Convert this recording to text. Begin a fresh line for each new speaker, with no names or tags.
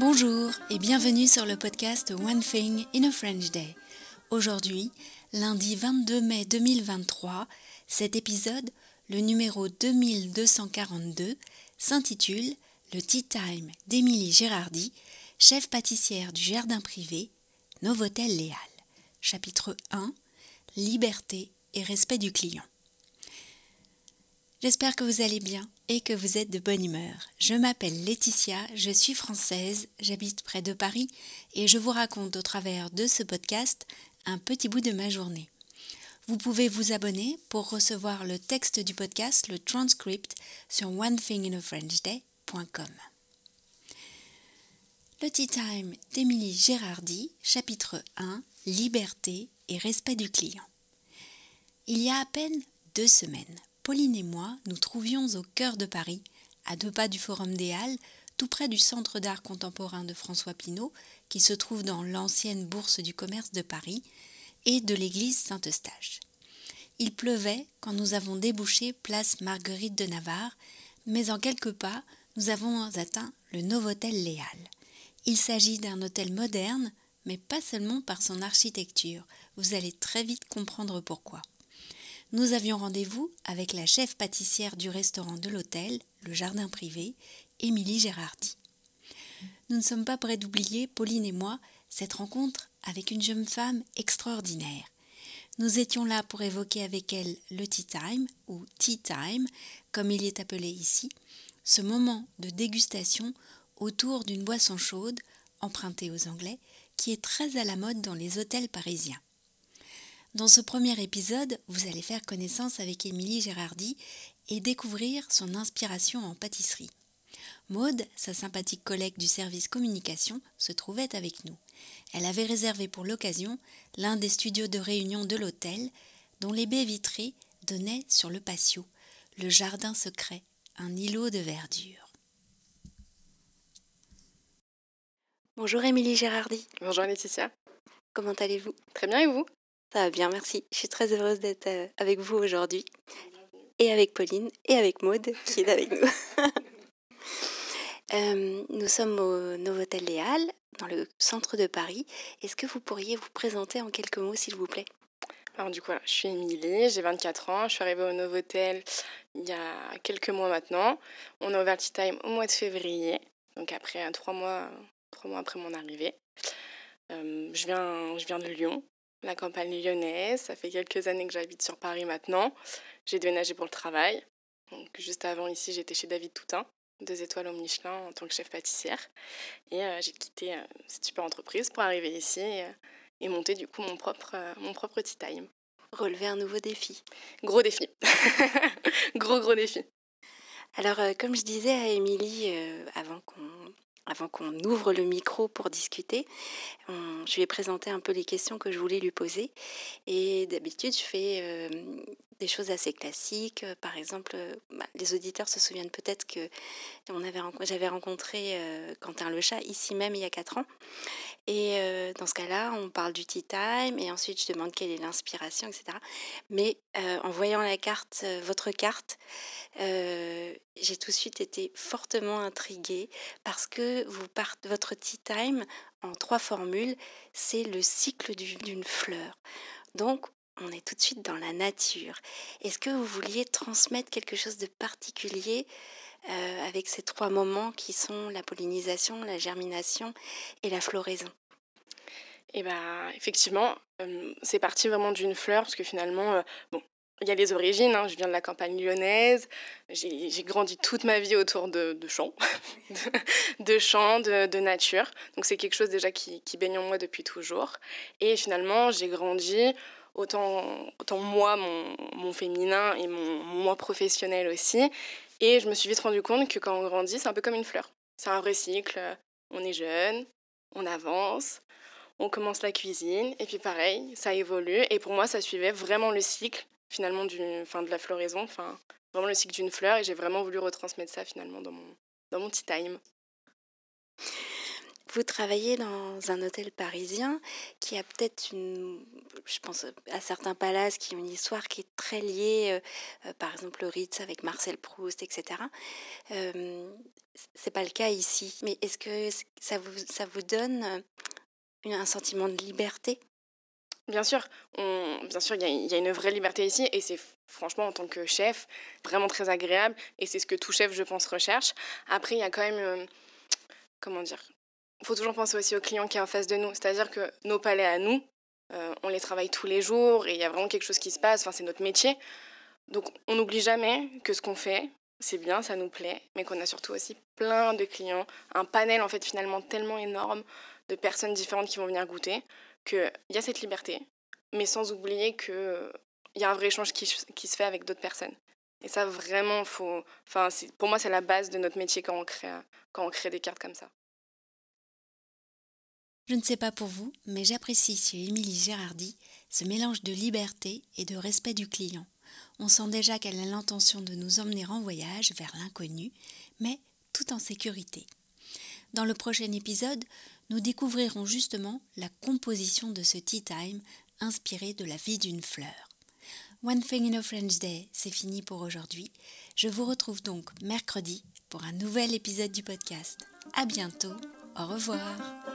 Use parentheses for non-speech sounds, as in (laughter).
Bonjour et bienvenue sur le podcast One Thing in a French Day. Aujourd'hui, lundi 22 mai 2023, cet épisode, le numéro 2242, s'intitule Le Tea Time d'Émilie Gérardi, chef pâtissière du jardin privé, Novotel Léal. Chapitre 1 Liberté et respect du client. J'espère que vous allez bien et que vous êtes de bonne humeur. Je m'appelle Laetitia, je suis française, j'habite près de Paris et je vous raconte au travers de ce podcast un petit bout de ma journée. Vous pouvez vous abonner pour recevoir le texte du podcast, le transcript, sur onethinginafrenchday.com. Le Tea Time d'Émilie Gérardi, chapitre 1, Liberté et respect du client. Il y a à peine deux semaines, Pauline et moi nous trouvions au cœur de Paris, à deux pas du Forum des Halles, tout près du Centre d'art contemporain de François Pinault, qui se trouve dans l'ancienne Bourse du commerce de Paris, et de l'église Saint-Eustache. Il pleuvait quand nous avons débouché place Marguerite de Navarre, mais en quelques pas, nous avons atteint le Novotel Léal. Il s'agit d'un hôtel moderne, mais pas seulement par son architecture. Vous allez très vite comprendre pourquoi nous avions rendez-vous avec la chef pâtissière du restaurant de l'hôtel, le jardin privé, Émilie Gérardi. Nous ne sommes pas prêts d'oublier, Pauline et moi, cette rencontre avec une jeune femme extraordinaire. Nous étions là pour évoquer avec elle le tea time, ou tea time, comme il est appelé ici, ce moment de dégustation autour d'une boisson chaude, empruntée aux Anglais, qui est très à la mode dans les hôtels parisiens. Dans ce premier épisode, vous allez faire connaissance avec Émilie Gérardi et découvrir son inspiration en pâtisserie. Maude, sa sympathique collègue du service communication, se trouvait avec nous. Elle avait réservé pour l'occasion l'un des studios de réunion de l'hôtel, dont les baies vitrées donnaient sur le patio, le jardin secret, un îlot de verdure. Bonjour Émilie Gérardi.
Bonjour Laetitia.
Comment allez-vous?
Très bien et vous?
Ça va bien, merci. Je suis très heureuse d'être euh, avec vous aujourd'hui. Et avec Pauline et avec Maude qui est avec nous. (laughs) Euh, nous sommes au Novotel Léal, dans le centre de Paris. Est-ce que vous pourriez vous présenter en quelques mots, s'il vous plaît?
Alors du coup, je suis Émilie, j'ai 24 ans, je suis arrivée au Novotel il y a quelques mois maintenant. On a ouvert Tea Time au mois de février, donc après euh, trois mois, trois mois après mon arrivée. je, viens, je viens de Lyon, la campagne lyonnaise. Ça fait quelques années que j'habite sur Paris maintenant. J'ai déménagé pour le travail. Donc, juste avant ici, j'étais chez David Toutain, deux étoiles au Michelin en tant que chef pâtissière. Et euh, j'ai quitté euh, cette super entreprise pour arriver ici et, euh, monter du coup mon propre, mon propre tea time.
Relever un nouveau défi.
Gros défi. (laughs) gros, gros défi.
Alors, comme je disais à Émilie avant qu'on avant qu'on ouvre le micro pour discuter, je lui ai présenté un peu les questions que je voulais lui poser. Et d'habitude, je fais euh, des choses assez classiques. Par exemple, bah, les auditeurs se souviennent peut-être que j'avais rencontré euh, Quentin Le Chat ici même il y a quatre ans. Et euh, dans ce cas-là, on parle du tea time et ensuite je demande quelle est l'inspiration, etc. Mais en voyant la carte, votre carte, j'ai tout de suite été fortement intriguée parce que vous partez votre tea time en trois formules, c'est le cycle d'une fleur. Donc, on est tout de suite dans la nature. Est-ce que vous vouliez transmettre quelque chose de particulier euh, avec ces trois moments qui sont la pollinisation, la germination et la floraison?
Eh bien, effectivement, euh, c'est parti vraiment d'une fleur, parce que finalement, euh, bon, il y a les origines, hein. je viens de la campagne lyonnaise, j'ai grandi toute ma vie autour de, (laughs) champs, de, champs, de, nature. Donc c'est quelque chose déjà qui, baigne en moi depuis toujours. Et finalement, j'ai grandi autant, autant moi, mon, féminin et mon, moi professionnel aussi. Et je me suis vite rendu compte que quand on grandit, c'est un peu comme une fleur. C'est un vrai cycle. On est jeune, on avance, on commence la cuisine, et puis pareil, ça évolue. Et pour moi, ça suivait vraiment le cycle finalement du, fin, de la floraison, enfin vraiment le cycle d'une fleur et j'ai vraiment voulu retransmettre ça finalement dans mon, dans mon tea time.
Vous travaillez dans un hôtel parisien qui a peut-être une, je pense à certains palaces qui ont une histoire qui est très liée, euh, euh, par exemple le Ritz avec Marcel Proust, etc. Euh, c'est pas le cas ici. Mais est-ce que ça vous, ça vous donne un sentiment de liberté?
Bien sûr, bien sûr, il y, a une vraie liberté ici et c'est franchement en tant que chef vraiment très agréable et c'est ce que tout chef, je pense, recherche. Après, il y a quand même, comment dire, il faut toujours penser aussi aux clients qui est en face de nous. C'est-à-dire que nos palais à nous, euh, on les travaille tous les jours et il y a vraiment quelque chose qui se passe. Enfin, c'est notre métier. Donc, on n'oublie jamais que ce qu'on fait, c'est bien, ça nous plaît, mais qu'on a surtout aussi plein de clients, un panel en fait finalement tellement énorme de personnes différentes qui vont venir goûter, qu'il y a cette liberté, mais sans oublier qu'il y a un vrai échange qui, qui se fait avec d'autres personnes. Et ça, vraiment, faut... pour moi, c'est la base de notre métier quand on crée, quand on crée des cartes comme ça.
Je ne sais pas pour vous, mais j'apprécie chez Émilie Gérardi ce mélange de liberté et de respect du client. On sent déjà qu'elle a l'intention de nous emmener en voyage vers l'inconnu, mais tout en sécurité. Dans le prochain épisode, nous découvrirons justement la composition de ce tea time inspiré de la vie d'une fleur. One Thing in a French Day, c'est fini pour aujourd'hui. Je vous retrouve donc mercredi pour un nouvel épisode du podcast. À bientôt. Au revoir.